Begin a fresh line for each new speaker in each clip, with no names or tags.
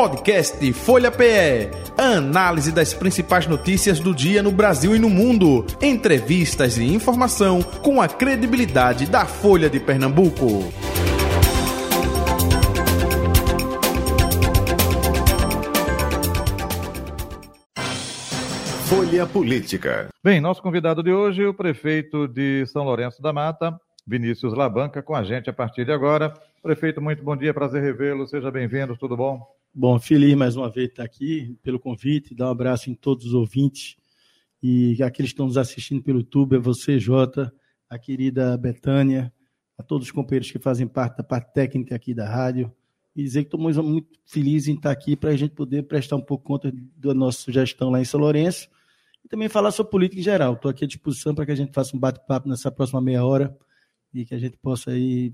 Podcast Folha PE. Análise das principais notícias do dia no Brasil e no mundo. Entrevistas e informação com a credibilidade da Folha de Pernambuco.
Folha Política.
Bem, nosso convidado de hoje, o prefeito de São Lourenço da Mata, Vinícius Labanca, com a gente a partir de agora. Prefeito, muito bom dia, prazer revê-lo, seja bem-vindo, tudo bom?
Bom, feliz mais uma vez estar aqui pelo convite, dar um abraço em todos os ouvintes e aqueles que estão nos assistindo pelo YouTube, a você, Jota, a querida Betânia, a todos os companheiros que fazem parte da parte técnica aqui da rádio, e dizer que estamos muito felizes em estar aqui para a gente poder prestar um pouco conta da nossa gestão lá em São Lourenço e também falar sobre política em geral. Estou aqui à disposição para que a gente faça um bate-papo nessa próxima meia hora e que a gente possa aí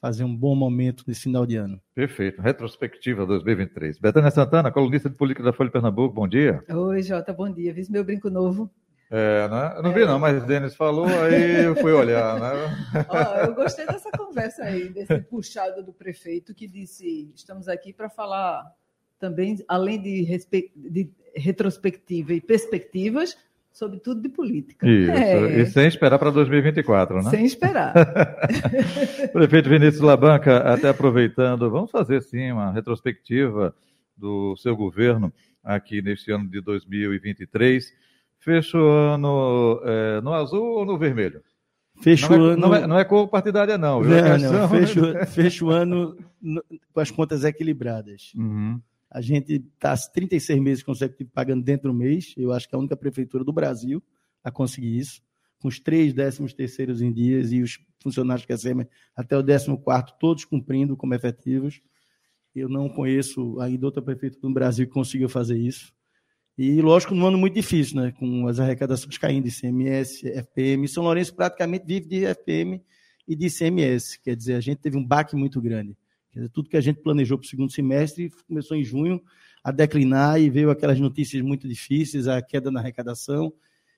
fazer um bom momento nesse final de ano.
Perfeito. Retrospectiva 2023. Betânia Santana, colunista de política da Folha de Pernambuco, bom dia.
Oi, Jota, bom dia. Viu meu brinco novo?
É, né? Eu não vi não, mas o Denis falou, aí eu fui olhar, né?
Ó, eu gostei dessa conversa aí, desse puxado do prefeito que disse, estamos aqui para falar também, além de, de retrospectiva e perspectivas, sobretudo de política.
Isso, é. e sem esperar para 2024, né?
Sem esperar.
Prefeito Vinícius Labanca, até aproveitando, vamos fazer sim uma retrospectiva do seu governo aqui neste ano de 2023. Fecha o ano é, no azul ou no vermelho?
Fecha
não,
o
é,
ano...
não, é, não é cor partidária, não.
Viu? Não, não. Fecha, fecha o ano com as contas equilibradas.
Uhum.
A gente está 36 meses consecutivos pagando dentro do mês. Eu acho que é a única prefeitura do Brasil a conseguir isso, com os três décimos terceiros em dias e os funcionários que recebem até o décimo quarto, todos cumprindo como efetivos. Eu não conheço ainda outra prefeitura do Brasil que conseguiu fazer isso. E, lógico, num ano muito difícil, né? com as arrecadações caindo de CMS, FPM. São Lourenço praticamente vive de FPM e de CMS. Quer dizer, a gente teve um baque muito grande. Dizer, tudo que a gente planejou para o segundo semestre começou em junho a declinar e veio aquelas notícias muito difíceis, a queda na arrecadação,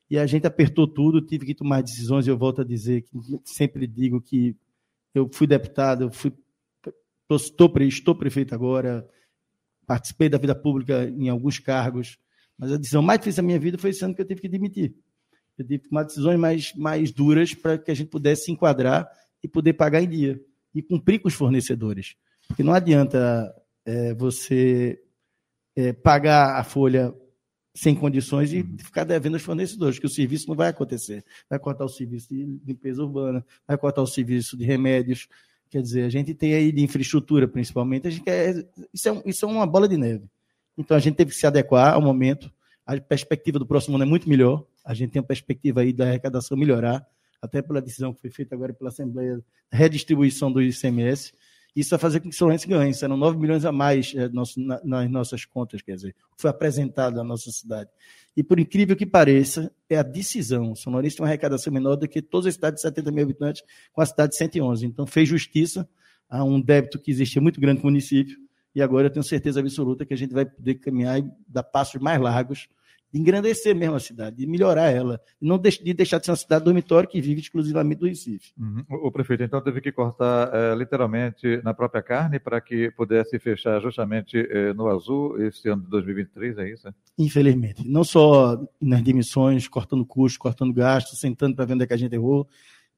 e a gente apertou tudo, tive que tomar decisões. Eu volto a dizer que sempre digo que eu fui deputado, eu fui, estou, estou prefeito agora, participei da vida pública em alguns cargos, mas a decisão mais difícil da minha vida foi esse ano que eu tive que demitir. Eu tive que tomar decisões mais, mais duras para que a gente pudesse se enquadrar e poder pagar em dia e cumprir com os fornecedores. Porque não adianta é, você é, pagar a folha sem condições e uhum. ficar devendo aos fornecedores, que o serviço não vai acontecer. Vai cortar o serviço de limpeza urbana, vai cortar o serviço de remédios. Quer dizer, a gente tem aí de infraestrutura, principalmente, a gente quer, isso, é, isso é uma bola de neve. Então a gente teve que se adequar ao momento. A perspectiva do próximo ano é muito melhor. A gente tem uma perspectiva aí da arrecadação melhorar até pela decisão que foi feita agora pela Assembleia, redistribuição do ICMS. Isso vai fazer com que São Lourenço ganhe. Serão 9 milhões a mais é, nosso, na, nas nossas contas, quer dizer, foi apresentado à nossa cidade. E por incrível que pareça, é a decisão. São Lourenço tem uma arrecadação menor do que todas as cidades de 70 mil habitantes, com a cidade de 111. Então, fez justiça a um débito que existia muito grande com o município. E agora eu tenho certeza absoluta que a gente vai poder caminhar e dar passos mais largos de engrandecer mesmo a cidade, de melhorar ela, não de deixar de ser uma cidade dormitório que vive exclusivamente do Recife.
Uhum. O, prefeito, então, teve que cortar é, literalmente na própria carne para que pudesse fechar justamente é, no azul esse ano de 2023, é isso?
Infelizmente. Não só nas dimissões, cortando custos, cortando gastos, sentando para ver onde é que a gente errou.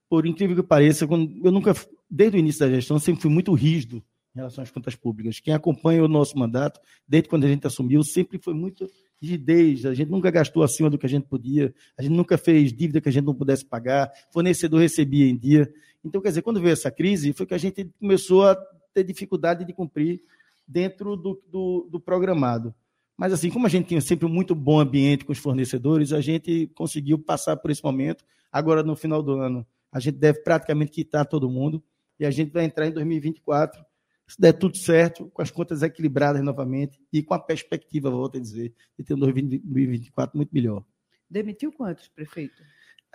Por incrível que pareça, eu nunca, desde o início da gestão, sempre fui muito rígido em relação às contas públicas. Quem acompanha o nosso mandato, desde quando a gente assumiu, sempre foi muito rigidez, a gente nunca gastou acima do que a gente podia, a gente nunca fez dívida que a gente não pudesse pagar, fornecedor recebia em dia. Então, quer dizer, quando veio essa crise, foi que a gente começou a ter dificuldade de cumprir dentro do, do, do programado. Mas, assim, como a gente tinha sempre um muito bom ambiente com os fornecedores, a gente conseguiu passar por esse momento. Agora, no final do ano, a gente deve praticamente quitar todo mundo e a gente vai entrar em 2024 se der tudo certo, com as contas equilibradas novamente e com a perspectiva, volto a dizer, de ter um 2024 muito melhor.
Demitiu quantos, prefeito?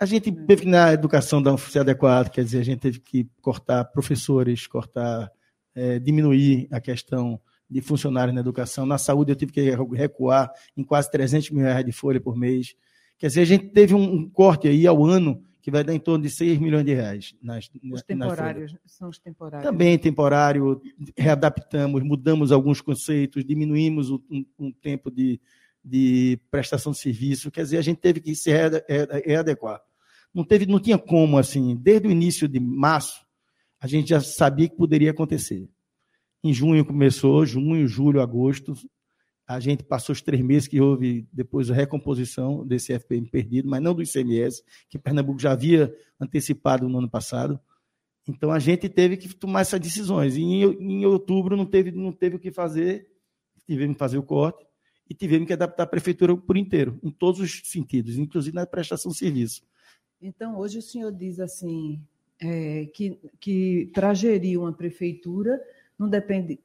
A gente teve que, na educação, dar um se adequado, quer dizer, a gente teve que cortar professores, cortar, é, diminuir a questão de funcionários na educação. Na saúde, eu tive que recuar em quase 300 mil reais de folha por mês. Quer dizer, a gente teve um corte aí ao ano que vai dar em torno de 6 milhões de reais. Nas,
os temporários, nas são os temporários.
Também temporário, readaptamos, mudamos alguns conceitos, diminuímos um, um tempo de, de prestação de serviço, quer dizer, a gente teve que se readequar. Não, teve, não tinha como, assim, desde o início de março, a gente já sabia que poderia acontecer. Em junho começou, junho, julho, agosto, a gente passou os três meses que houve depois a recomposição desse FPM perdido, mas não do ICMS, que Pernambuco já havia antecipado no ano passado. Então a gente teve que tomar essas decisões. E em, em outubro não teve, não teve o que fazer, tivemos que fazer o corte e tivemos que adaptar a prefeitura por inteiro, em todos os sentidos, inclusive na prestação de serviço.
Então, hoje o senhor diz assim, é, que, que para gerir uma prefeitura não depende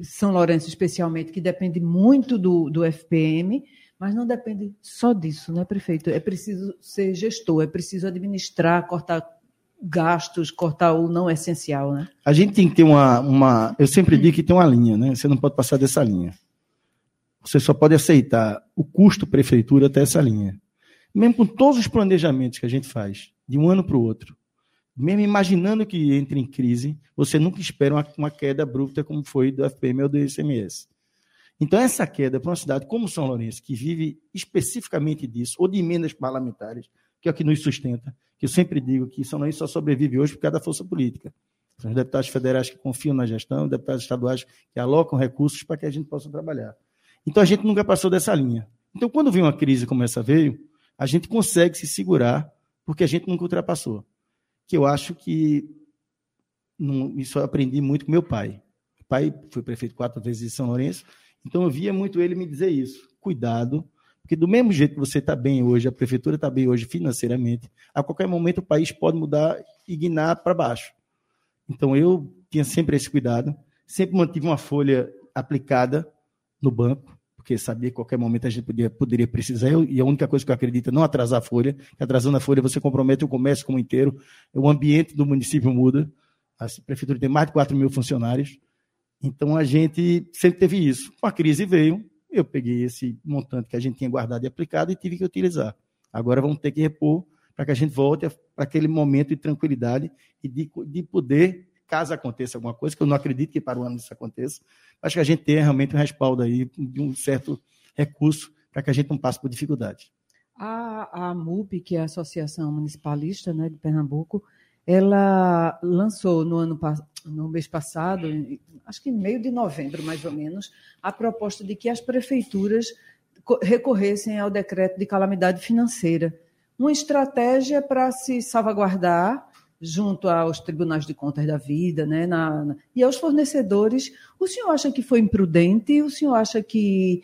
são Lourenço, especialmente, que depende muito do, do FPM, mas não depende só disso, né, prefeito? É preciso ser gestor, é preciso administrar, cortar gastos, cortar o não essencial, né?
A gente tem que ter uma, uma. Eu sempre digo que tem uma linha, né? Você não pode passar dessa linha. Você só pode aceitar o custo prefeitura até essa linha. Mesmo com todos os planejamentos que a gente faz, de um ano para o outro, mesmo imaginando que entre em crise, você nunca espera uma, uma queda abrupta como foi do FPM ou do ICMS. Então, essa queda para uma cidade como São Lourenço, que vive especificamente disso, ou de emendas parlamentares, que é o que nos sustenta, que eu sempre digo que São Lourenço só sobrevive hoje por causa da força política. São os deputados federais que confiam na gestão, deputados estaduais que alocam recursos para que a gente possa trabalhar. Então, a gente nunca passou dessa linha. Então, quando vem uma crise como essa veio, a gente consegue se segurar, porque a gente nunca ultrapassou que eu acho que não, isso eu aprendi muito com meu pai. O pai foi prefeito quatro vezes de São Lourenço, então eu via muito ele me dizer isso. Cuidado, porque do mesmo jeito que você está bem hoje, a prefeitura está bem hoje financeiramente, a qualquer momento o país pode mudar e guinar para baixo. Então eu tinha sempre esse cuidado, sempre mantive uma folha aplicada no banco, porque sabia que a qualquer momento a gente podia, poderia precisar, e a única coisa que eu acredito é não atrasar a folha, atrasando a folha você compromete o comércio como inteiro, o ambiente do município muda, a prefeitura tem mais de 4 mil funcionários, então a gente sempre teve isso. A crise veio, eu peguei esse montante que a gente tinha guardado e aplicado e tive que utilizar. Agora vamos ter que repor para que a gente volte para aquele momento de tranquilidade e de, de poder caso aconteça alguma coisa, que eu não acredito que para o ano isso aconteça, acho que a gente tem realmente um respaldo aí de um certo recurso para que a gente não passe por dificuldade.
A, a MUP, que é a Associação Municipalista né, de Pernambuco, ela lançou no ano no mês passado, acho que em meio de novembro, mais ou menos, a proposta de que as prefeituras recorressem ao decreto de calamidade financeira. Uma estratégia para se salvaguardar junto aos tribunais de contas da vida, né, na, na, e aos fornecedores. O senhor acha que foi imprudente? O senhor acha que,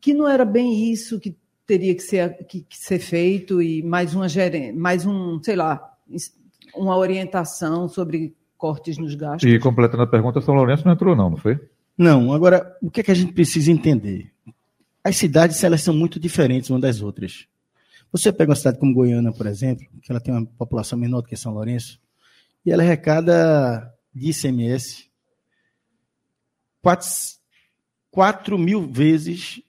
que não era bem isso que teria que ser, que, que ser feito e mais uma gerência, mais um, sei lá, uma orientação sobre cortes nos gastos?
E completando a pergunta, São Lourenço não entrou não, não foi?
Não. Agora, o que, é que a gente precisa entender? As cidades elas são muito diferentes umas das outras. Você pega uma cidade como Goiânia, por exemplo, que ela tem uma população menor do que São Lourenço, e ela arrecada de ICMS 4, 4 mil vezes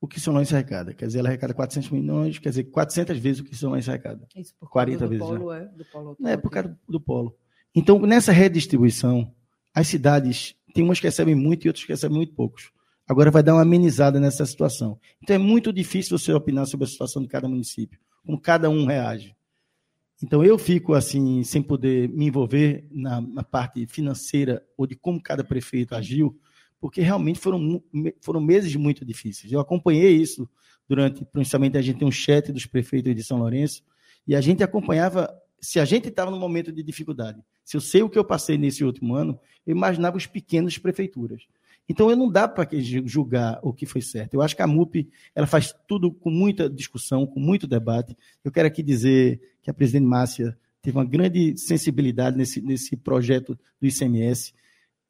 o que São Lourenço arrecada. Quer dizer, ela arrecada 400 milhões, quer dizer, 400 vezes o que São Lourenço arrecada.
Isso por 40 do vezes. Polo, é, do
polo é, por causa do polo. Então, nessa redistribuição, as cidades, tem umas que recebem muito e outras que recebem muito poucos. Agora vai dar uma amenizada nessa situação. Então é muito difícil você opinar sobre a situação de cada município, como cada um reage. Então eu fico assim, sem poder me envolver na, na parte financeira ou de como cada prefeito agiu, porque realmente foram, foram meses muito difíceis. Eu acompanhei isso durante, principalmente a gente tem um chat dos prefeitos de São Lourenço, e a gente acompanhava, se a gente estava num momento de dificuldade, se eu sei o que eu passei nesse último ano, eu imaginava os pequenos prefeituras. Então, não dá para julgar o que foi certo. Eu acho que a MUP ela faz tudo com muita discussão, com muito debate. Eu quero aqui dizer que a presidente Márcia teve uma grande sensibilidade nesse, nesse projeto do ICMS.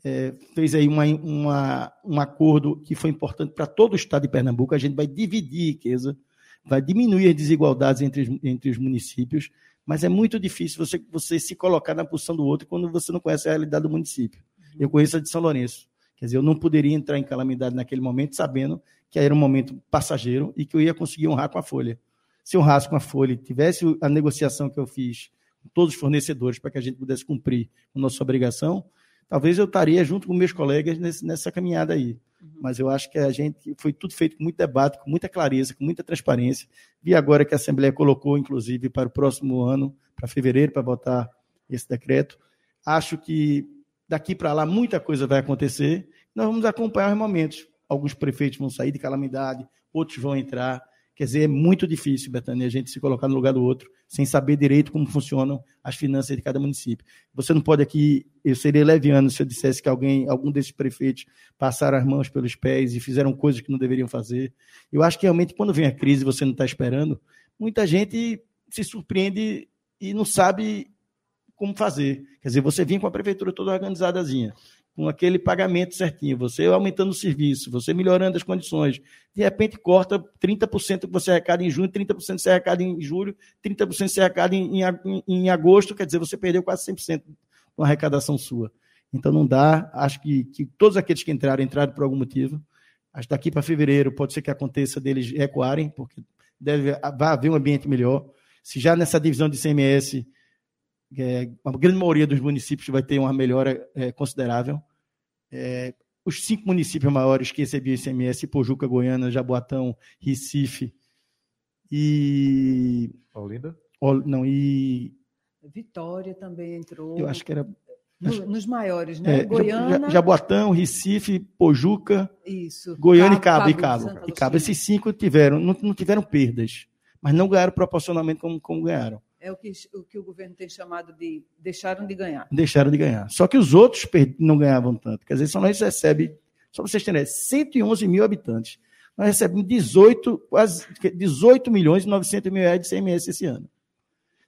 É, fez aí uma, uma, um acordo que foi importante para todo o estado de Pernambuco. A gente vai dividir riqueza, vai diminuir as desigualdades entre, entre os municípios, mas é muito difícil você, você se colocar na posição do outro quando você não conhece a realidade do município. Eu conheço a de São Lourenço. Quer dizer, eu não poderia entrar em calamidade naquele momento sabendo que era um momento passageiro e que eu ia conseguir honrar com a folha. se honrasse com a Folha, tivesse a negociação que eu fiz com todos os fornecedores para que a gente pudesse cumprir a nossa obrigação, talvez eu estaria junto com meus colegas nessa caminhada aí. Uhum. Mas eu acho que a gente foi tudo feito com muito debate, com muita clareza, com muita transparência. Vi agora que a Assembleia colocou, inclusive, para o próximo ano, para fevereiro, para votar esse decreto. Acho que daqui para lá muita coisa vai acontecer. Nós vamos acompanhar os momentos. Alguns prefeitos vão sair de calamidade, outros vão entrar. Quer dizer, é muito difícil, Betânia, a gente se colocar no lugar do outro, sem saber direito como funcionam as finanças de cada município. Você não pode aqui, eu seria leviano se eu dissesse que alguém, algum desses prefeitos passaram as mãos pelos pés e fizeram coisas que não deveriam fazer. Eu acho que realmente, quando vem a crise você não está esperando, muita gente se surpreende e não sabe como fazer. Quer dizer, você vinha com a prefeitura toda organizadazinha com aquele pagamento certinho, você aumentando o serviço, você melhorando as condições. De repente, corta 30% que você arrecada em junho, 30% que você arrecada em julho, 30% que você arrecada em, em, em agosto, quer dizer, você perdeu quase 100% uma arrecadação sua. Então, não dá. Acho que, que todos aqueles que entraram, entraram por algum motivo. Acho que daqui para fevereiro pode ser que aconteça deles recuarem, porque deve, vai haver um ambiente melhor. Se já nessa divisão de CMS é, a grande maioria dos municípios vai ter uma melhora é, considerável. É, os cinco municípios maiores que recebiam ICMS, Pojuca, Goiânia, Jaboatão, Recife e...
Olinda?
Não, e...
Vitória também entrou.
Eu acho que era...
No, nos maiores, né?
É, Goiânia... Jaboatão, Recife, Pojuca,
Isso.
Goiânia Cabo, e Cabo. E Cabo. E Cabo. Esses cinco tiveram, não, não tiveram perdas, mas não ganharam proporcionalmente como, como ganharam.
É o que, o que o governo tem chamado de deixaram de ganhar.
Deixaram de ganhar. Só que os outros não ganhavam tanto. Quer dizer, só nós recebemos, só para vocês terem 111 mil habitantes. Nós recebemos 18, quase 18 milhões e 900 mil reais de CMS esse ano.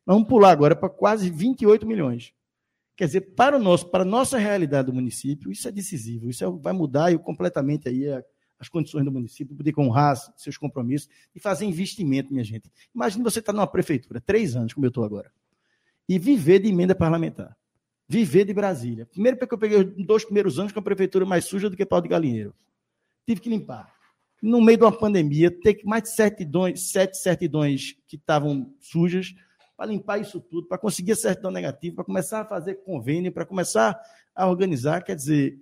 Vamos pular agora para quase 28 milhões. Quer dizer, para, o nosso, para a nossa realidade do município, isso é decisivo. Isso é, vai mudar completamente aí a, as condições do município, poder honrar seus compromissos e fazer investimento, minha gente. Imagine você estar numa prefeitura, três anos, como eu estou agora, e viver de emenda parlamentar. Viver de Brasília. Primeiro, porque eu peguei os dois primeiros anos com a prefeitura mais suja do que pau de galinheiro. Tive que limpar. No meio de uma pandemia, ter mais de certidões, sete certidões que estavam sujas, para limpar isso tudo, para conseguir a certidão negativa, para começar a fazer convênio, para começar a organizar. Quer dizer,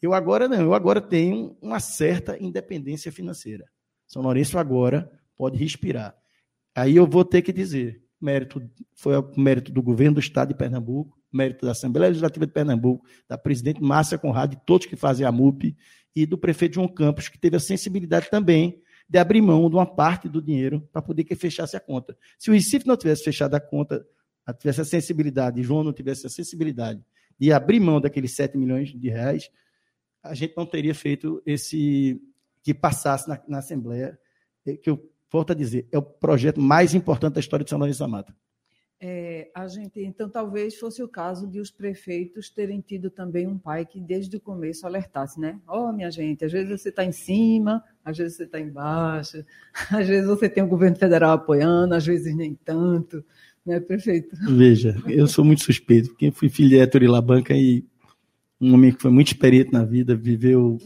eu agora não, eu agora tenho uma certa independência financeira. São Lourenço agora pode respirar. Aí eu vou ter que dizer, mérito foi o mérito do governo do estado de Pernambuco, mérito da Assembleia Legislativa de Pernambuco, da presidente Márcia Conrado, de todos que fazem a MUP e do prefeito João Campos, que teve a sensibilidade também de abrir mão de uma parte do dinheiro para poder que fechasse a conta. Se o Recife não tivesse fechado a conta, tivesse a sensibilidade, e João não tivesse a sensibilidade de abrir mão daqueles 7 milhões de reais, a gente não teria feito esse que passasse na, na Assembleia, é, que eu volto a dizer, é o projeto mais importante da história de São Lourenço da Mata.
É, a gente, então, talvez fosse o caso de os prefeitos terem tido também um pai que desde o começo alertasse, né? Ó, oh, minha gente, às vezes você está em cima, às vezes você está embaixo, às vezes você tem o governo federal apoiando, às vezes nem tanto, né, prefeito?
Veja, eu sou muito suspeito, porque fui filho de Héctor Labanca e um homem que foi muito experiente na vida, viveu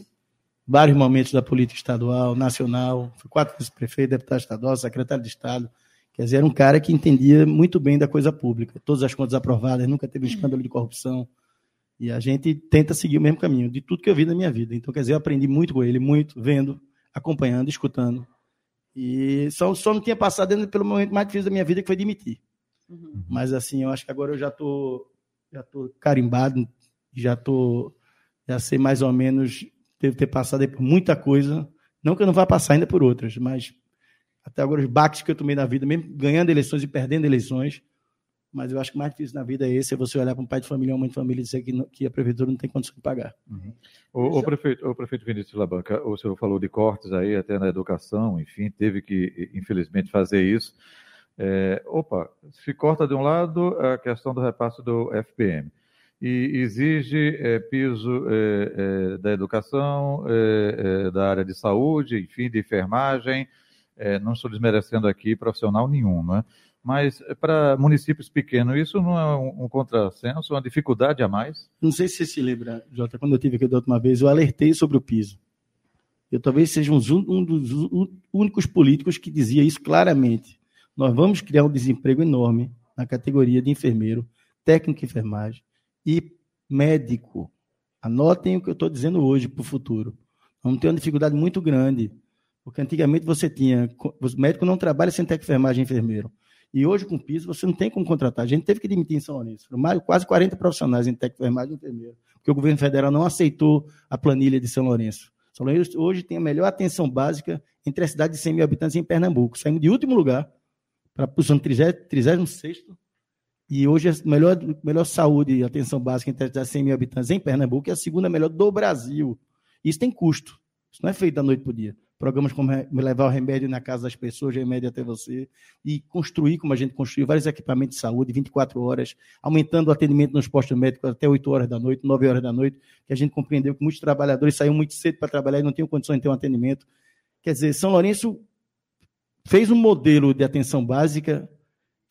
vários momentos da política estadual, nacional, foi quatro vezes prefeito, deputado estadual, secretário de Estado. Quer dizer, era um cara que entendia muito bem da coisa pública, todas as contas aprovadas, nunca teve um escândalo de corrupção. E a gente tenta seguir o mesmo caminho, de tudo que eu vi na minha vida. Então, quer dizer, eu aprendi muito com ele, muito, vendo, acompanhando, escutando. E só, só não tinha passado pelo momento mais difícil da minha vida, que foi demitir. Uhum. Mas, assim, eu acho que agora eu já estou já tô carimbado, já tô, já sei mais ou menos, devo ter passado por muita coisa. Não que eu não vá passar ainda por outras, mas até agora os baques que eu tomei na vida, mesmo ganhando eleições e perdendo eleições, mas eu acho que o mais difícil na vida é esse, é você olhar para um pai de família, uma mãe de família e dizer que, que a prefeitura não tem condição de pagar.
Uhum. O, o, prefeito, o prefeito Vinícius Labanca, o senhor falou de cortes aí, até na educação, enfim, teve que, infelizmente, fazer isso. É, opa, se corta de um lado a questão do repasse do FPM e exige é, piso é, é, da educação, da área de saúde, enfim, de enfermagem. Não estou desmerecendo aqui profissional nenhum, não é? Mas para municípios pequenos, isso não é um, um contrassenso, uma dificuldade a mais?
Não sei se você se lembra, Jota, quando eu tive aqui da última vez, eu alertei sobre o piso. Eu talvez seja um, um dos únicos políticos que dizia isso claramente. nós vamos criar um desemprego enorme na categoria de enfermeiro, técnico de enfermagem e médico. Anotem o que eu estou dizendo hoje para o futuro. Vamos ter uma dificuldade muito grande, porque antigamente você tinha. O médico não trabalha sem técnico enfermagem e enfermeiro. E hoje, com o piso, você não tem como contratar. A gente teve que demitir em São Lourenço. Foram quase 40 profissionais em técnico enfermagem e enfermeiro, porque o governo federal não aceitou a planilha de São Lourenço. São Lourenço hoje tem a melhor atenção básica entre as cidades de 100 mil habitantes em Pernambuco. Saímos de último lugar para a posição 36 e hoje a melhor, melhor saúde e atenção básica entre as 100 mil habitantes em Pernambuco é a segunda melhor do Brasil. Isso tem custo. Isso não é feito da noite para o dia. Programas como levar o remédio na casa das pessoas, remédio até você, e construir, como a gente construiu, vários equipamentos de saúde, 24 horas, aumentando o atendimento nos postos médicos até 8 horas da noite, 9 horas da noite, que a gente compreendeu que muitos trabalhadores saíam muito cedo para trabalhar e não tinham condições de ter um atendimento. Quer dizer, São Lourenço fez um modelo de atenção básica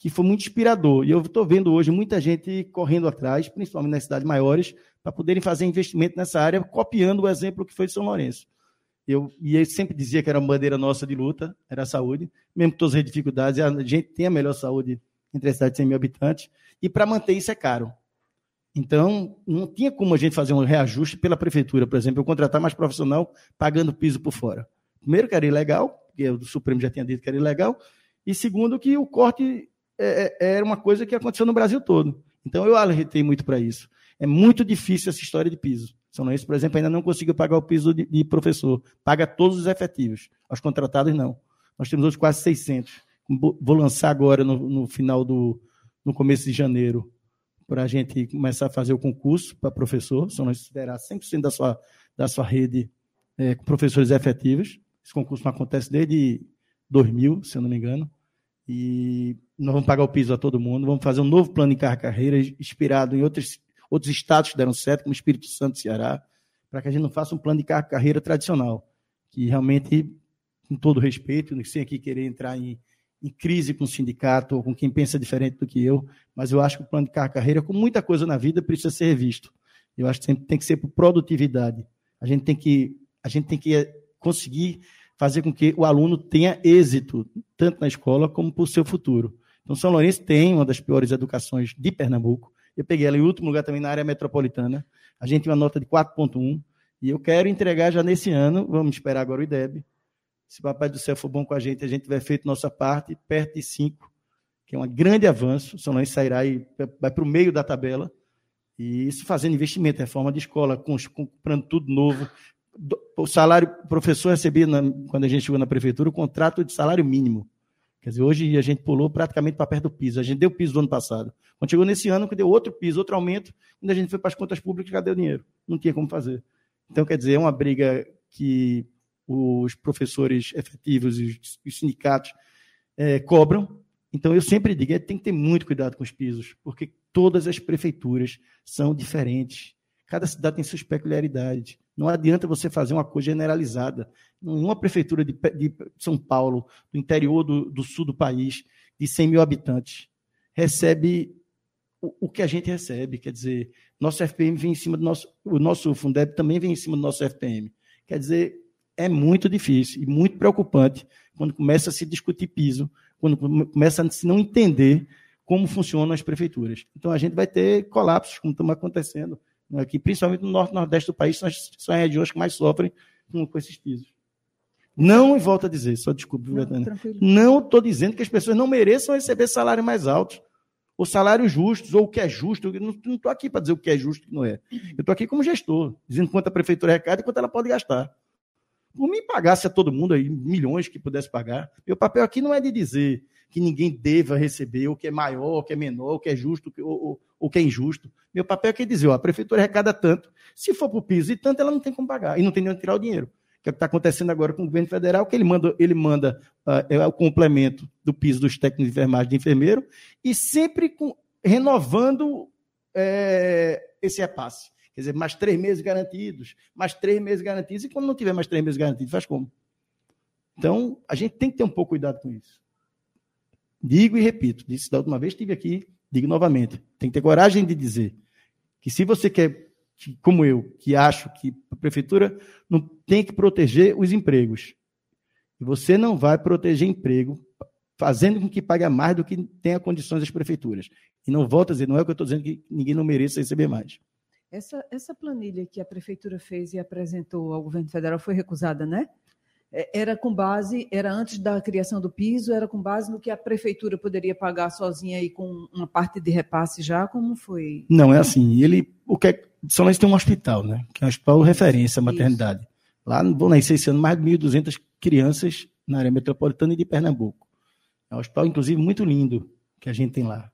que foi muito inspirador. E eu estou vendo hoje muita gente correndo atrás, principalmente nas cidades maiores, para poderem fazer investimento nessa área, copiando o exemplo que foi de São Lourenço. Eu, e ele sempre dizia que era uma bandeira nossa de luta, era a saúde, mesmo com todas as dificuldades, a gente tem a melhor saúde entre as cidades de 100 mil habitantes, e para manter isso é caro. Então, não tinha como a gente fazer um reajuste pela prefeitura, por exemplo, eu contratar mais profissional pagando piso por fora. Primeiro, que era ilegal, porque o Supremo já tinha dito que era ilegal, e segundo, que o corte é, é, era uma coisa que aconteceu no Brasil todo. Então, eu alertei muito para isso. É muito difícil essa história de piso. São Luís, por exemplo, ainda não conseguiu pagar o piso de, de, professor. Paga todos os efetivos. Aos contratados, não. Nós temos hoje quase 600. Vou lançar agora, no, no final do no começo de janeiro, para a gente começar a fazer o concurso para professor. São Luís terá 100% da sua, da sua rede é, com professores efetivos. Esse concurso não acontece desde 2000, se eu não me engano. E nós vamos pagar o piso a todo mundo. Vamos fazer um novo plano de carreira inspirado em outros outros estados que deram certo, como Espírito Santo e Ceará, para que a gente não faça um plano de carreira tradicional, que realmente, com todo respeito, sem aqui querer entrar em, em crise com o sindicato ou com quem pensa diferente do que eu, mas eu acho que o plano de carreira, com muita coisa na vida, precisa ser revisto. Eu acho que sempre tem que ser por produtividade. A gente tem que, a gente tem que conseguir fazer com que o aluno tenha êxito, tanto na escola como para o seu futuro. Então, São Lourenço tem uma das piores educações de Pernambuco. Eu peguei ela em último lugar também na área metropolitana. A gente tem uma nota de 4,1. E eu quero entregar já nesse ano, vamos esperar agora o IDEB. Se o Papai do Céu for bom com a gente, a gente tiver feito nossa parte, perto de 5, que é um grande avanço. São Lourenço sairá e vai para o meio da tabela. E isso fazendo investimento, reforma de escola, comprando tudo novo. O salário, o professor recebia, quando a gente chegou na prefeitura, o contrato de salário mínimo. Quer dizer, hoje a gente pulou praticamente para perto do piso. A gente deu piso do ano passado. Quando chegou nesse ano, que deu outro piso, outro aumento, quando a gente foi para as contas públicas, cadê o dinheiro? Não tinha como fazer. Então, quer dizer, é uma briga que os professores efetivos e os sindicatos é, cobram. Então, eu sempre digo, é, tem que ter muito cuidado com os pisos, porque todas as prefeituras são diferentes. Cada cidade tem suas peculiaridades. Não adianta você fazer uma coisa generalizada. Nenhuma prefeitura de, de São Paulo, do interior do, do, sul do país, de 100 mil habitantes, recebe o, o, que a gente recebe. Quer dizer, nosso FPM vem em cima do nosso. O nosso Fundeb também vem em cima do nosso FPM. Quer dizer, é muito difícil e muito preocupante quando começa a se discutir piso, quando começa a se não entender como funcionam as prefeituras. Então a gente vai ter colapsos, como estão acontecendo aqui, principalmente no norte e nordeste do país, são as, são as regiões que mais sofrem com, com esses pisos. Não, e volto a dizer, só desculpe, não estou dizendo que as pessoas não mereçam receber salários mais altos, ou salários justos, ou o que é justo. Eu não estou aqui para dizer o que é justo e o que não é. Eu estou aqui como gestor, dizendo quanto a prefeitura arrecada e quanto ela pode gastar. Por mim, pagasse a todo mundo aí milhões que pudesse pagar. Meu papel aqui não é de dizer que ninguém deva receber, o que é maior, o que é menor, o que é justo, ou, o que é injusto. Meu papel é que dizer, ó, a prefeitura arrecada tanto, se for para o piso e tanto, ela não tem como pagar, e não tem nem onde tirar o dinheiro. Que é o que está acontecendo agora com o governo federal, que ele manda, ele manda uh, é, o complemento do piso dos técnicos de enfermagem de enfermeiro, e sempre com, renovando é, esse repasse. Quer dizer, mais três meses garantidos, mais três meses garantidos, e quando não tiver mais três meses garantidos, faz como? Então, a gente tem que ter um pouco cuidado com isso. Digo e repito, disse da última vez, estive aqui, digo novamente, tem que ter coragem de dizer que se você quer, como eu, que acho que a prefeitura não tem que proteger os empregos, e você não vai proteger emprego fazendo com que pague mais do que tenha condições as prefeituras. E não volto a dizer, não é o que eu estou dizendo que ninguém não mereça receber mais.
Essa, essa planilha que a prefeitura fez e apresentou ao governo federal foi recusada, né? É, era com base, era antes da criação do piso, era com base no que a prefeitura poderia pagar sozinha e com uma parte de repasse já, como foi?
Não, é assim, ele, o que é, São Luís tem um hospital, né? Que é um hospital referência à maternidade. Isso. Lá vão nascer esse ano mais de 1.200 crianças na área metropolitana e de Pernambuco. É um hospital, inclusive, muito lindo que a gente tem lá.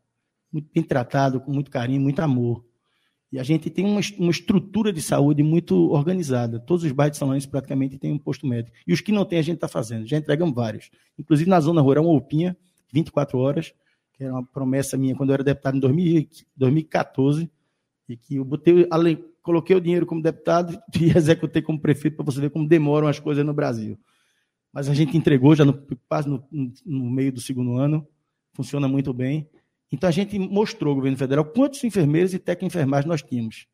Muito bem tratado, com muito carinho, muito amor. E a gente tem uma, uma estrutura de saúde muito organizada. Todos os bairros de São Lourenço praticamente têm um posto médico. E os que não têm, a gente está fazendo. Já entregamos vários. Inclusive na zona rural, uma UPinha, 24 horas, que era uma promessa minha quando eu era deputado em 2014, e que eu botei, além, coloquei o dinheiro como deputado e executei como prefeito para você ver como demoram as coisas no Brasil. Mas a gente entregou já no, quase no, no meio do segundo ano, funciona muito bem. Então a gente mostrou ao governo federal quantos enfermeiros e técnicos enfermagem nós tínhamos.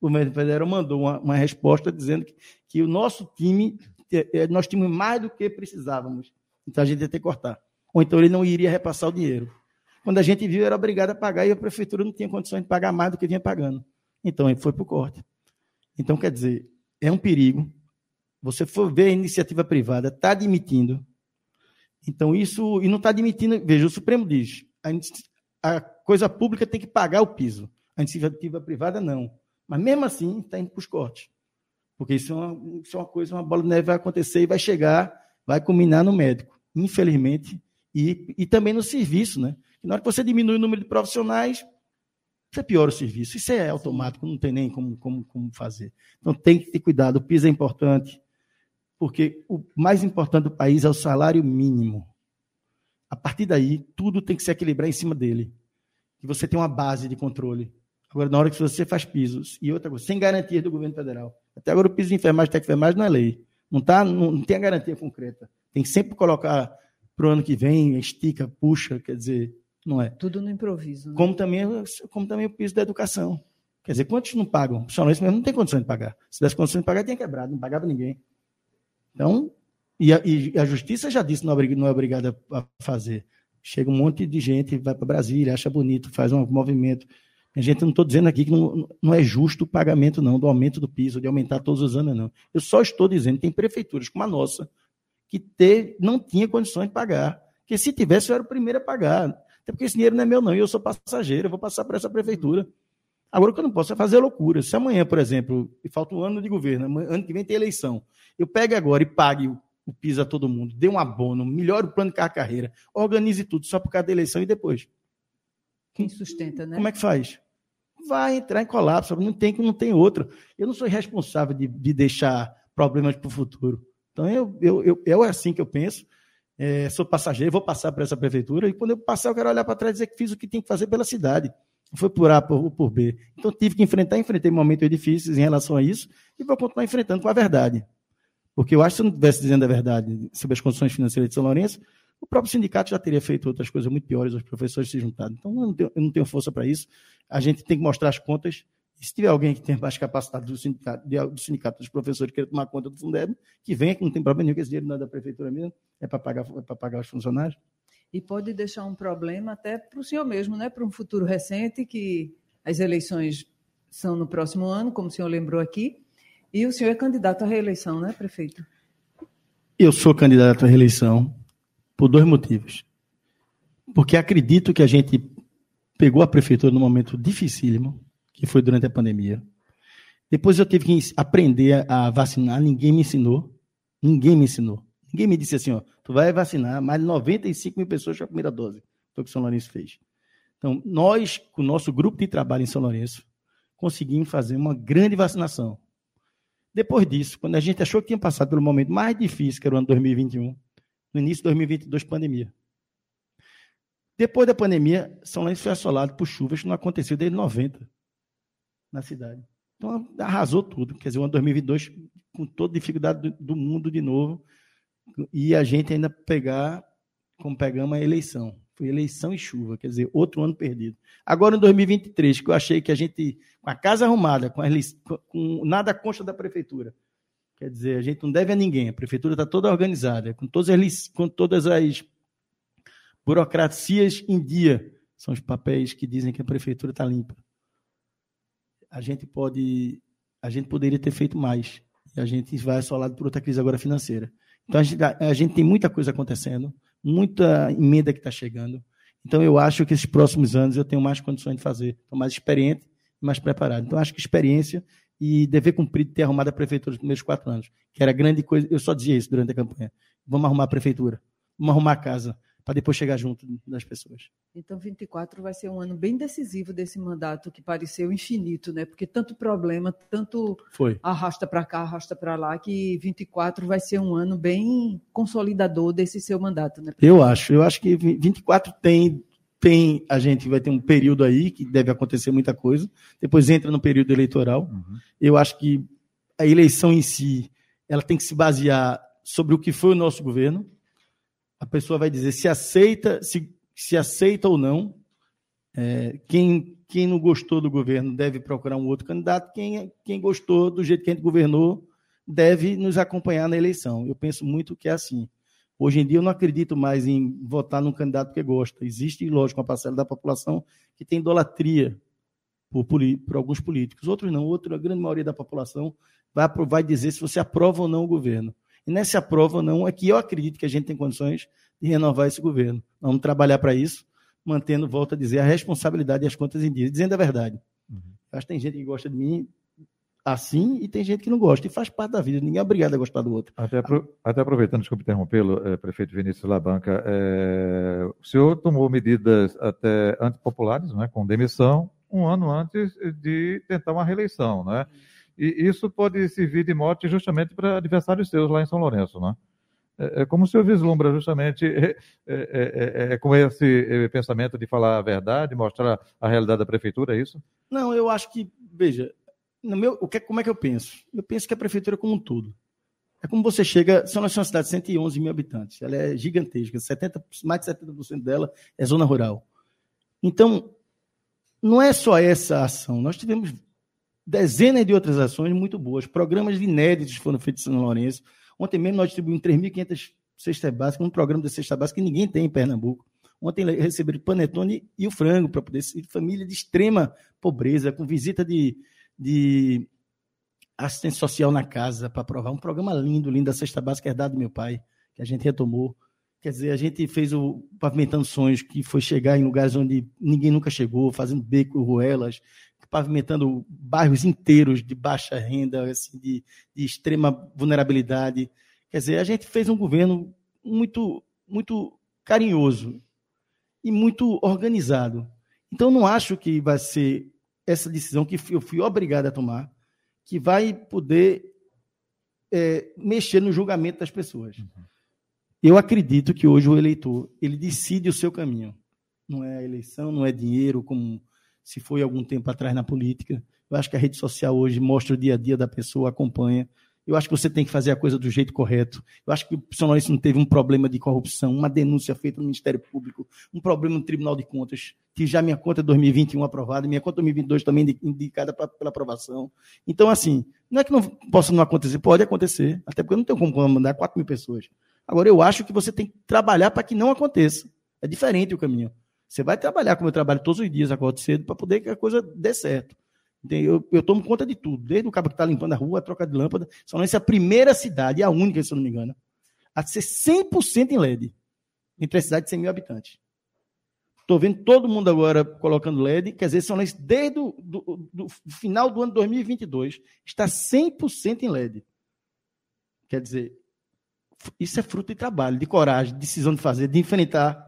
O governo federal mandou uma, uma resposta dizendo que, que, o nosso time, é, é, nós tínhamos mais do que precisávamos. Então a gente ia ter que cortar. Ou então ele não iria repassar o dinheiro. Quando a gente viu, era obrigado a pagar e a prefeitura não tinha condições de pagar mais do que vinha pagando. Então ele foi para o corte. Então, quer dizer, é um perigo. Você for ver a iniciativa privada, está admitindo. Então, isso. E não está admitindo. Veja, o Supremo diz: a coisa pública tem que pagar o piso. A iniciativa privada não. Mas mesmo assim, está indo para os cortes. Porque isso é, uma, isso é, uma, coisa, uma bola de neve vai acontecer e vai chegar, vai culminar no médico, infelizmente, e, e também no serviço, né? na hora que você diminui o número de profissionais, você piora o serviço. Isso é automático, não tem nem como, como, como fazer. Então tem que ter cuidado. O piso é importante, porque o mais importante do país é o salário mínimo. A partir daí, tudo tem que se equilibrar em cima dele. Que você tem uma base de controle. Agora, na hora que você faz pisos, e outra coisa, sem garantia do governo federal. Até agora, o piso de enfermagem e enfermagem não é lei. Não, tá, não, não tem a garantia concreta. Tem que sempre colocar para o ano que vem, estica, puxa, quer dizer, não é.
Tudo no improviso. Né?
Como, também, como também o piso da educação. Quer dizer, quantos não pagam? Isso mesmo não tem condição de pagar. Se tivesse condição de pagar, tinha quebrado, não pagava ninguém. Então, e a, e a justiça já disse não é, não é obrigada a fazer. Chega um monte de gente, vai para Brasília, acha bonito, faz um movimento. A gente não estou dizendo aqui que não, não é justo o pagamento, não, do aumento do piso, de aumentar todos os anos, não. Eu só estou dizendo tem prefeituras como a nossa, que ter, não tinha condições de pagar. Porque se tivesse, eu era o primeiro a pagar. Até porque esse dinheiro não é meu, não. E eu sou passageiro, eu vou passar para essa prefeitura. Agora, o que eu não posso é fazer loucura. Se amanhã, por exemplo, e falta um ano de governo, ano que vem tem eleição, eu pegue agora e pague o a todo mundo, dê um abono, melhore o plano de carreira, organize tudo só por causa da eleição e depois.
Quem sustenta, né?
Como é que faz? Vai entrar em colapso, não tem que não tem outro. Eu não sou responsável de, de deixar problemas para o futuro. Então, eu, eu, eu, eu, é assim que eu penso. É, sou passageiro, vou passar para essa prefeitura, e quando eu passar, eu quero olhar para trás e dizer que fiz o que tem que fazer pela cidade. Não foi por A ou por B. Então, tive que enfrentar, enfrentei momentos difíceis em relação a isso, e vou continuar enfrentando com a verdade. Porque eu acho que se eu não estivesse dizendo a verdade sobre as condições financeiras de São Lourenço, o próprio sindicato já teria feito outras coisas muito piores, os professores se juntado. Então, eu não tenho, eu não tenho força para isso. A gente tem que mostrar as contas. E se tiver alguém que tem mais capacidade do sindicato, do sindicato dos professores que tomar conta do Fundeb, que venha, que não tem problema nenhum, que esse dinheiro não é da prefeitura mesmo, é para pagar, é pagar os funcionários.
E pode deixar um problema até para o senhor mesmo, né? para um futuro recente, que as eleições são no próximo ano, como o senhor lembrou aqui, e o senhor é candidato à reeleição, né, prefeito?
Eu sou candidato à reeleição por dois motivos. Porque acredito que a gente pegou a prefeitura num momento dificílimo, que foi durante a pandemia. Depois eu tive que aprender a vacinar, ninguém me ensinou. Ninguém me ensinou. Ninguém me disse assim, ó, tu vai vacinar mais de 95 mil pessoas com a primeira dose. Foi o que o São Lourenço fez. Então, nós, com o nosso grupo de trabalho em São Lourenço, conseguimos fazer uma grande vacinação. Depois disso, quando a gente achou que tinha passado pelo momento mais difícil, que era o ano 2021, no início de 2022, pandemia. Depois da pandemia, São Lourenço foi assolado por chuvas que não aconteceu desde 90 na cidade. Então, arrasou tudo. Quer dizer, o ano 2022, com toda dificuldade do mundo de novo, e a gente ainda pegar, como pegamos a eleição. Foi eleição e chuva, quer dizer, outro ano perdido. Agora, em 2023, que eu achei que a gente, com a casa arrumada, com, a, com nada consta da prefeitura, quer dizer, a gente não deve a ninguém, a prefeitura está toda organizada, com todas as, com todas as Burocracias em dia são os papéis que dizem que a prefeitura está limpa. A gente pode, a gente poderia ter feito mais. E a gente vai assolado por outra crise agora financeira. Então a gente, a gente tem muita coisa acontecendo, muita emenda que está chegando. Então eu acho que esses próximos anos eu tenho mais condições de fazer. Estou mais experiente e mais preparado. Então acho que experiência e dever cumprido ter arrumado a prefeitura nos primeiros quatro anos, que era grande coisa. Eu só dizia isso durante a campanha. Vamos arrumar a prefeitura, vamos arrumar a casa, para depois chegar junto das pessoas.
Então, 24 vai ser um ano bem decisivo desse mandato que pareceu infinito, né? Porque tanto problema, tanto
Foi.
arrasta para cá, arrasta para lá, que 24 vai ser um ano bem consolidador desse seu mandato, né?
Eu acho. Eu acho que 24 tem tem a gente vai ter um período aí que deve acontecer muita coisa. Depois entra no período eleitoral. Uhum. Eu acho que a eleição em si ela tem que se basear sobre o que foi o nosso governo. A pessoa vai dizer se aceita, se, se aceita ou não. É, quem, quem não gostou do governo deve procurar um outro candidato. Quem, quem gostou do jeito que a gente governou deve nos acompanhar na eleição. Eu penso muito que é assim. Hoje em dia eu não acredito mais em votar num candidato que gosta. Existe, lógico, uma parcela da população que tem idolatria por, por alguns políticos. Outros não. Outro, a grande maioria da população vai, vai dizer se você aprova ou não o governo. E nessa aprova ou não é que eu acredito que a gente tem condições de renovar esse governo. Vamos trabalhar para isso, mantendo, volto a dizer, a responsabilidade e as contas em dia, dizendo a verdade. Uhum. Acho que tem gente que gosta de mim, assim e tem gente que não gosta, e faz parte da vida, ninguém é obrigado a gostar do outro.
Até, até aproveitando, desculpe interrompê-lo, é, prefeito Vinícius Labanca, é, o senhor tomou medidas até antipopulares, né, com demissão, um ano antes de tentar uma reeleição, né? E isso pode servir de mote justamente para adversários seus lá em São Lourenço, né? É, é como o senhor vislumbra justamente é, é, é, com esse pensamento de falar a verdade, mostrar a realidade da prefeitura, é isso?
Não, eu acho que, veja, no meu, o que, como é que eu penso? Eu penso que a prefeitura como um todo. É como você chega, São Luís é uma cidade de 111 mil habitantes, ela é gigantesca, 70, mais de 70% dela é zona rural. Então, não é só essa ação, nós tivemos dezenas de outras ações muito boas, programas inéditos foram feitos em São Lourenço. Ontem mesmo nós distribuímos 3.500 cestas básicas, um programa de cesta básica que ninguém tem em Pernambuco. Ontem receberam panetone e o frango para poder ser família de extrema pobreza, com visita de de assistência social na casa para aprovar um programa lindo, lindo da cesta básica herdado do meu pai, que a gente retomou. Quer dizer, a gente fez o Pavimentando Sonhos, que foi chegar em lugares onde ninguém nunca chegou, fazendo beco, ruelas, pavimentando bairros inteiros de baixa renda, assim, de, de extrema vulnerabilidade. Quer dizer, a gente fez um governo muito, muito carinhoso e muito organizado. Então, não acho que vai ser essa decisão que eu fui obrigado a tomar, que vai poder é, mexer no julgamento das pessoas. Uhum. Eu acredito que hoje o eleitor ele decide o seu caminho. Não é a eleição, não é dinheiro, como se foi algum tempo atrás na política. Eu acho que a rede social hoje mostra o dia a dia da pessoa, acompanha. Eu acho que você tem que fazer a coisa do jeito correto. Eu acho que o não teve um problema de corrupção, uma denúncia feita no Ministério Público, um problema no Tribunal de Contas, que já minha conta é 2021 aprovada, minha conta 2022 também indicada pra, pela aprovação. Então, assim, não é que não possa não acontecer, pode acontecer, até porque eu não tenho como mandar 4 mil pessoas. Agora, eu acho que você tem que trabalhar para que não aconteça. É diferente o caminho. Você vai trabalhar como eu trabalho todos os dias, acordo cedo, para poder que a coisa dê certo. Eu, eu tomo conta de tudo, desde o cabo que está limpando a rua, a troca de lâmpada. São Lourenço é a primeira cidade, a única, se eu não me engano, a ser 100% em LED, entre a cidade de 100 mil habitantes. Estou vendo todo mundo agora colocando LED, quer dizer, São Lourenço, desde o do, final do ano 2022, está 100% em LED. Quer dizer, isso é fruto de trabalho, de coragem, de decisão de fazer, de enfrentar.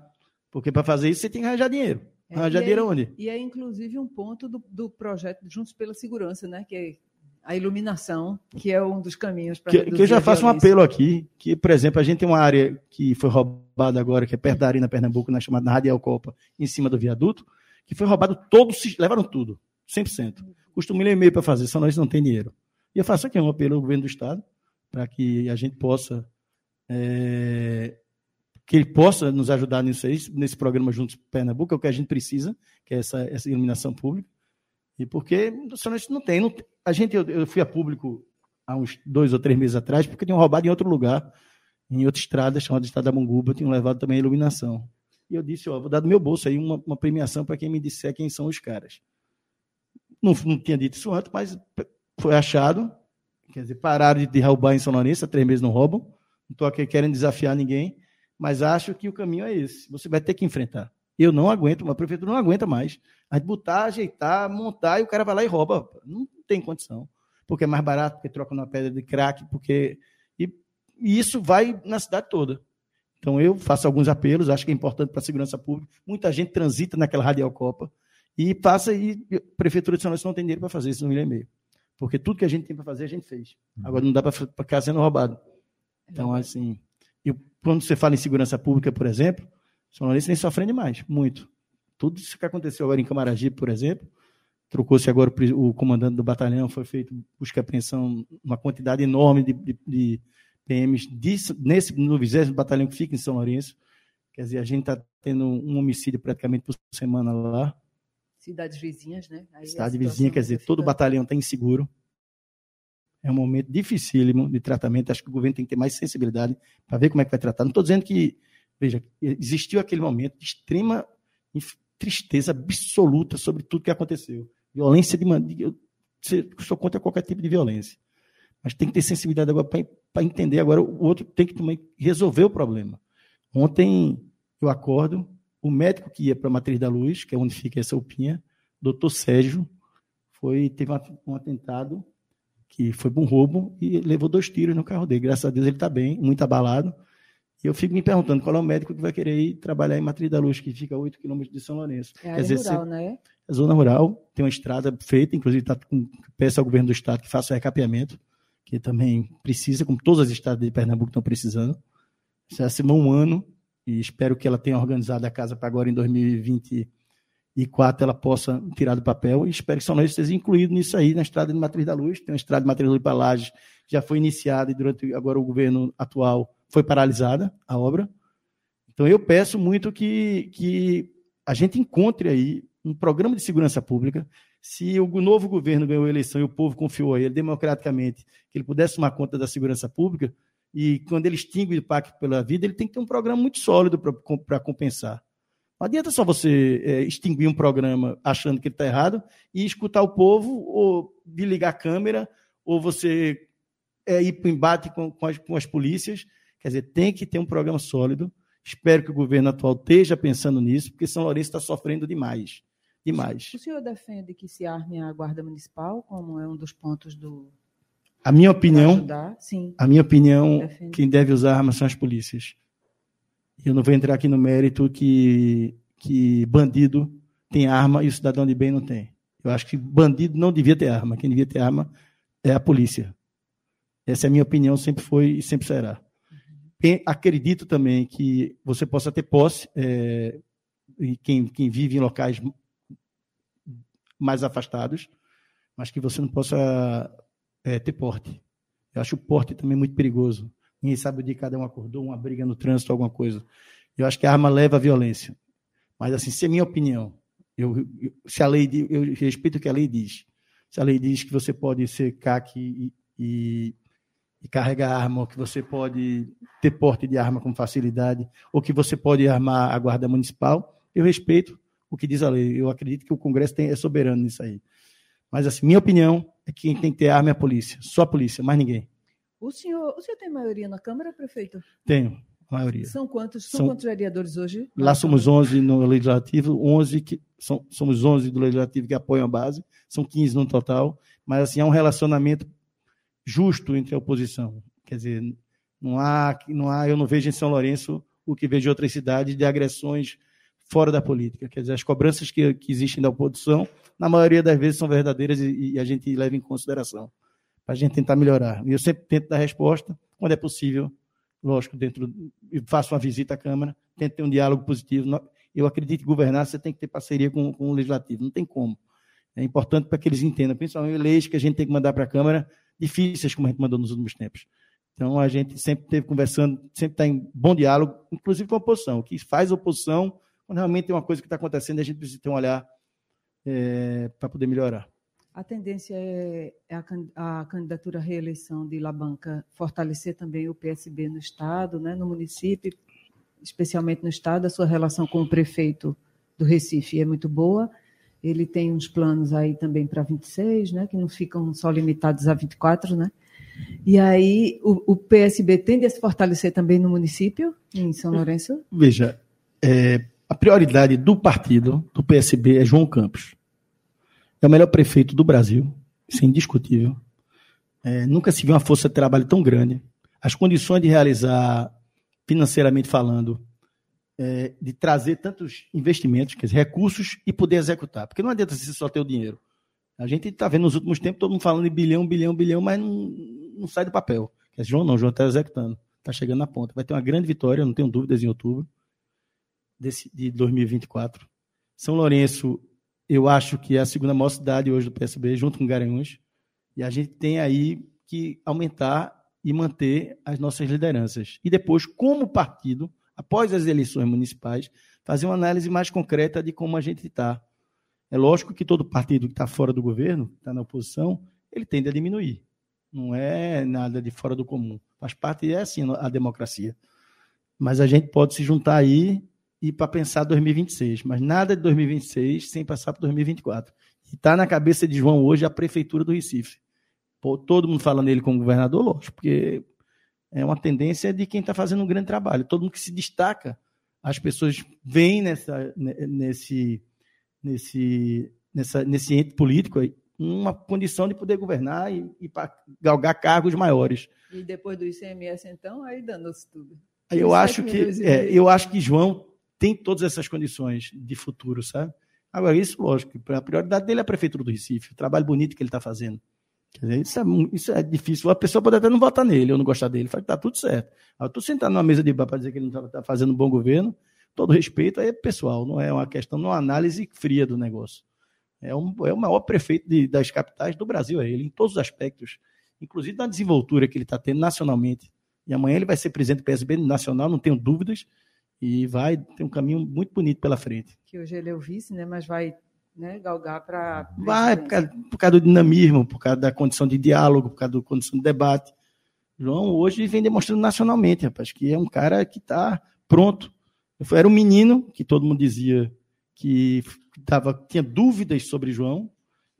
Porque para fazer isso você tem que arranjar dinheiro. É, arranjar dinheiro
é,
onde?
E é inclusive um ponto do, do projeto Juntos pela Segurança, né? Que é a iluminação, que é um dos caminhos para
que, que eu já faço um apelo aqui, que, por exemplo, a gente tem uma área que foi roubada agora, que é perto da Arena Pernambuco, na chamada Radial Copa, em cima do viaduto, que foi roubado todo, levaram tudo, 100%. Custa um milhão e meio para fazer, só nós não tem dinheiro. E eu faço aqui um apelo ao governo do Estado, para que a gente possa é, que ele possa nos ajudar nisso aí, nesse programa Juntos Pernambuco, é o que a gente precisa, que é essa, essa iluminação pública. E porque só não tem. Não, a gente, eu, eu, fui a público há uns dois ou três meses atrás, porque tinham roubado em outro lugar, em outra estrada, chamada Estrada da Monguba, tinham levado também a iluminação. e eu disse, ó, vou dar do meu bolso aí uma, uma premiação para quem me disser quem são os caras. Não, não tinha dito isso antes, mas foi achado, quer dizer, pararam de roubar em São Lourenço, há três meses não roubam, não estou aqui querendo desafiar ninguém, mas acho que o caminho é esse, você vai ter que enfrentar. Eu não aguento, uma prefeitura não aguenta mais. A gente botar, ajeitar, montar, e o cara vai lá e rouba. Não tem condição. Porque é mais barato, porque troca uma pedra de crack, porque. E, e isso vai na cidade toda. Então eu faço alguns apelos, acho que é importante para a segurança pública. Muita gente transita naquela Radial Copa e passa e a Prefeitura de São Lourenço não tem dinheiro para fazer isso no milhão e meio. Porque tudo que a gente tem para fazer, a gente fez. Agora não dá para ficar sendo roubado. Então, assim, quando você fala em segurança pública, por exemplo, são Lourenço vem sofrendo demais, muito. Tudo isso que aconteceu agora em Camaragibe, por exemplo, trocou-se agora o, comandante do batalhão, foi feito busca e apreensão, uma quantidade enorme de, de, de PMs disso, nesse, no 20 batalhão que fica em São Lourenço. Quer dizer, a gente está tendo um homicídio praticamente por semana lá.
Cidades vizinhas, né?
Aí Cidade vizinha, quer dizer, todo batalhão está inseguro. É um momento dificílimo de tratamento. Acho que o governo tem que ter mais sensibilidade para ver como é que vai tratar. Não estou dizendo que Veja, existiu aquele momento de extrema tristeza absoluta sobre tudo que aconteceu. Violência de. Eu sou contra qualquer tipo de violência. Mas tem que ter sensibilidade agora para entender. Agora, o outro tem que também resolver o problema. Ontem eu acordo, o médico que ia para a Matriz da Luz, que é onde fica essa UPinha, doutor Sérgio, foi, teve um atentado que foi um roubo e levou dois tiros no carro dele. Graças a Deus ele está bem, muito abalado. E eu fico me perguntando qual é o médico que vai querer ir trabalhar em Matriz da Luz, que fica a 8 quilômetros de São Lourenço.
É a área dizer, rural, né?
É zona rural, tem uma estrada feita, inclusive está com peça ao governo do estado que faça o recapeamento, que também precisa, como todas as estradas de Pernambuco estão precisando. Já se um ano, e espero que ela tenha organizado a casa para agora em 2024 ela possa tirar do papel, e espero que São Lourenço esteja incluído nisso aí, na estrada de Matriz da Luz. Tem uma estrada de Matriz da Luz para Lages, já foi iniciada e durante agora o governo atual foi paralisada a obra. Então eu peço muito que, que a gente encontre aí um programa de segurança pública. Se o novo governo ganhou a eleição e o povo confiou a ele democraticamente, que ele pudesse tomar conta da segurança pública, e quando ele extingue o pacto pela vida, ele tem que ter um programa muito sólido para compensar. Não adianta só você é, extinguir um programa achando que ele está errado e escutar o povo, ou de ligar a câmera, ou você é, ir para o embate com, com, as, com as polícias Quer dizer, tem que ter um programa sólido. Espero que o governo atual esteja pensando nisso, porque São Lourenço está sofrendo demais. Demais.
O senhor defende que se arme a Guarda Municipal, como é um dos pontos do.
A minha opinião, Sim. a minha opinião, quem deve usar armas são as polícias. Eu não vou entrar aqui no mérito que, que bandido tem arma e o cidadão de bem não tem. Eu acho que bandido não devia ter arma. Quem devia ter arma é a polícia. Essa é a minha opinião, sempre foi e sempre será acredito também que você possa ter posse, é, quem, quem vive em locais mais afastados, mas que você não possa é, ter porte. Eu acho o porte também muito perigoso. Ninguém sabe o dia que cada um acordou, uma briga no trânsito, alguma coisa. Eu acho que a arma leva à violência. Mas, assim, se é minha opinião, eu, eu, se a lei, eu respeito o que a lei diz. Se a lei diz que você pode ser CAC e, e e carregar arma, ou que você pode ter porte de arma com facilidade, ou que você pode armar a guarda municipal, eu respeito o que diz a lei. Eu acredito que o Congresso tem, é soberano nisso aí. Mas, assim, minha opinião é que quem tem que ter arma é a polícia. Só a polícia, mais ninguém.
O senhor, o senhor tem maioria na Câmara, prefeito?
Tenho, maioria.
São quantos, são, são quantos vereadores hoje?
Lá somos 11 no Legislativo, 11 que, são, somos 11 do Legislativo que apoiam a base, são 15 no total, mas assim, há um relacionamento justo entre a oposição. Quer dizer, não há, não há, eu não vejo em São Lourenço o que vejo em outras cidades de agressões fora da política. Quer dizer, as cobranças que, que existem da oposição, na maioria das vezes, são verdadeiras e, e a gente leva em consideração, para a gente tentar melhorar. E eu sempre tento dar resposta, quando é possível, lógico, dentro, faço uma visita à Câmara, tento ter um diálogo positivo. Eu acredito que governar você tem que ter parceria com, com o Legislativo, não tem como. É importante para que eles entendam, principalmente leis que a gente tem que mandar para a Câmara, difíceis, como a gente mandou nos últimos tempos. Então, a gente sempre esteve conversando, sempre está em bom diálogo, inclusive com a oposição. O que faz oposição, quando realmente tem uma coisa que está acontecendo, a gente precisa ter um olhar é, para poder melhorar.
A tendência é, é a, candidatura à reeleição de Labanca fortalecer também o PSB no Estado, né, no município, especialmente no estado, a sua relação com o prefeito do Recife é muito boa. Ele tem uns planos aí também para 26, né, que não ficam só limitados a 24, né? E aí o, o PSB tende a se fortalecer também no município, em São Lourenço?
Veja, é, a prioridade do partido, do PSB, é João Campos. É o melhor prefeito do Brasil, isso é indiscutível. É, nunca se viu uma força de trabalho tão grande. As condições de realizar, financeiramente falando, é, de trazer tantos investimentos, quer dizer, recursos e poder executar. Porque não adianta você só ter o dinheiro. A gente está vendo nos últimos tempos todo mundo falando de bilhão, bilhão, bilhão, mas não, não sai do papel. Quer dizer, João não, João está executando. Está chegando na ponta. Vai ter uma grande vitória, não tenho dúvidas, em outubro desse, de 2024. São Lourenço, eu acho que é a segunda maior cidade hoje do PSB, junto com Garanhuns. E a gente tem aí que aumentar e manter as nossas lideranças. E depois, como partido, após as eleições municipais, fazer uma análise mais concreta de como a gente está. É lógico que todo partido que está fora do governo, está na oposição, ele tende a diminuir. Não é nada de fora do comum. Faz parte, é assim a democracia. Mas a gente pode se juntar aí e para pensar 2026. Mas nada de 2026 sem passar para 2024. E está na cabeça de João hoje a prefeitura do Recife. Pô, todo mundo falando nele como governador, lógico, porque é uma tendência de quem está fazendo um grande trabalho. Todo mundo que se destaca, as pessoas veem nessa, nesse, nesse, nessa, nesse ente político uma condição de poder governar e, e para galgar cargos maiores.
E depois do ICMS, então, aí dando-se tudo.
Eu acho, que, é, eu acho que João tem todas essas condições de futuro, sabe? Agora, isso, lógico, a prioridade dele é a Prefeitura do Recife, o trabalho bonito que ele está fazendo. Dizer, isso, é, isso é difícil. A pessoa pode até não votar nele ou não gostar dele. Fala que tá tudo certo. Eu estou sentado numa mesa de bar para dizer que ele não está tá fazendo um bom governo. Todo respeito, aí é pessoal, não é uma questão, não é uma análise fria do negócio. É, um, é o maior prefeito de, das capitais do Brasil, é ele, em todos os aspectos, inclusive na desenvoltura que ele está tendo nacionalmente. E amanhã ele vai ser presidente do PSB nacional, não tenho dúvidas, e vai ter um caminho muito bonito pela frente.
Que hoje ele é o vice, né, mas vai né, galgar para.
Vai, por causa, por causa, do dinamismo, por causa da condição de diálogo, por causa da condição de debate. João hoje vem demonstrando nacionalmente, rapaz, que é um cara que está pronto. Eu era um menino que todo mundo dizia que tava, tinha dúvidas sobre João,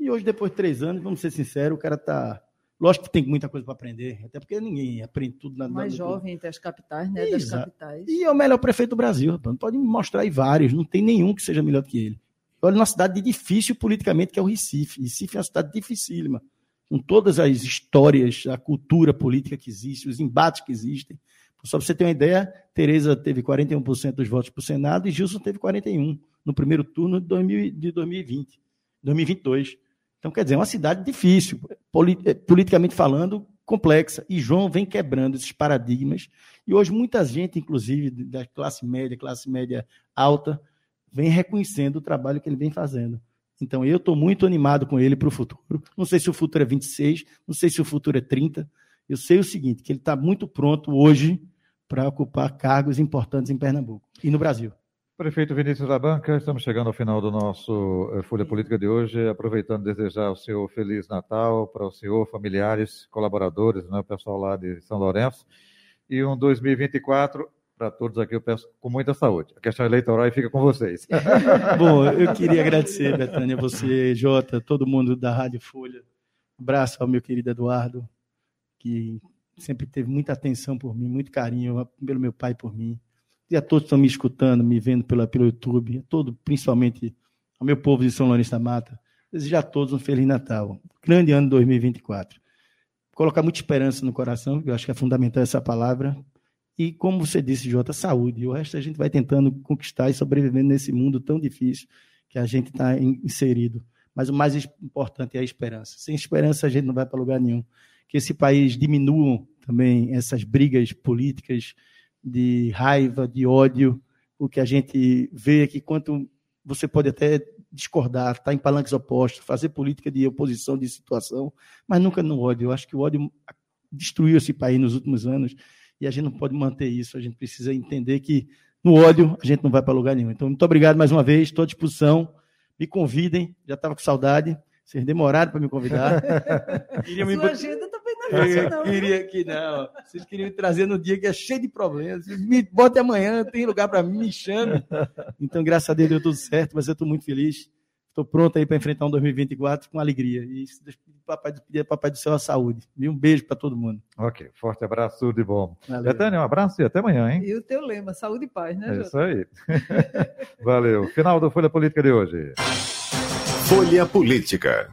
e hoje, depois de três anos, vamos ser sinceros, o cara está. Lógico que tem muita coisa para aprender, até porque ninguém aprende tudo na
Mais jovem entre as capitais, né? Das capitais.
E é o melhor prefeito do Brasil, rapaz. Pode me mostrar aí vários, não tem nenhum que seja melhor do que ele. Olha uma cidade difícil politicamente, que é o Recife. Recife é uma cidade dificílima, com todas as histórias, a cultura política que existe, os embates que existem. Só para você ter uma ideia, Tereza teve 41% dos votos para o Senado e Gilson teve 41% no primeiro turno de, 2020, 2022. Então, quer dizer, é uma cidade difícil, eh, politicamente falando, complexa. E João vem quebrando esses paradigmas. E hoje, muita gente, inclusive da classe média, classe média alta, vem reconhecendo o trabalho que ele vem fazendo. Então, eu estou muito animado com ele para o futuro. Não sei se o futuro é 26, não sei se o futuro é 30. Eu sei o seguinte, que ele está muito pronto hoje para ocupar cargos importantes em Pernambuco e no Brasil.
Prefeito Vinícius da Banca, estamos chegando ao final do nosso eh, Folha Política de hoje, aproveitando desejar ao senhor Feliz Natal para o senhor, familiares, colaboradores, né, o pessoal lá de São Lourenço, e um 2024 para todos aqui, eu peço com muita saúde. A questão eleitoral fica com vocês.
Bom, eu queria agradecer, Betânia, você, Jota, todo mundo da Rádio Folha. Um abraço ao meu querido Eduardo, que sempre teve muita atenção por mim, muito carinho pelo meu pai por mim. E a todos que estão me escutando, me vendo pela, pelo YouTube, a todo, principalmente ao meu povo de São Lourenço da Mata, desejar a todos um Feliz Natal. Grande ano 2024. Colocar muita esperança no coração, eu acho que é fundamental essa palavra, e, como você disse, Jota, saúde. E o resto a gente vai tentando conquistar e sobrevivendo nesse mundo tão difícil que a gente está inserido. Mas o mais importante é a esperança. Sem esperança a gente não vai para lugar nenhum. Que esse país diminua também essas brigas políticas de raiva, de ódio. O que a gente vê é que quanto você pode até discordar, estar tá em palanques opostos, fazer política de oposição, de situação, mas nunca no ódio. Eu acho que o ódio destruiu esse país nos últimos anos e a gente não pode manter isso. A gente precisa entender que no ódio a gente não vai para lugar nenhum. Então, muito obrigado mais uma vez, estou à disposição. Me convidem, já estava com saudade. Vocês demoraram para me convidar.
Queria Sua me... agenda também não
Eu
não.
queria que não. Vocês queriam me trazer no dia que é cheio de problemas. Me bote amanhã, tem lugar para mim, me chame. Então, graças a Deus deu tudo certo, mas eu estou muito feliz. Estou pronto aí para enfrentar um 2024 com alegria. E se Deus pedir, papai, pedir papai do céu a saúde. E um beijo para todo mundo.
Ok, forte abraço, tudo de bom.
Valeu.
Betânia, um abraço e até amanhã, hein?
E o teu lema, saúde e paz, né,
É
Jota?
isso aí. Valeu. Final do Folha Política de hoje.
Folha Política.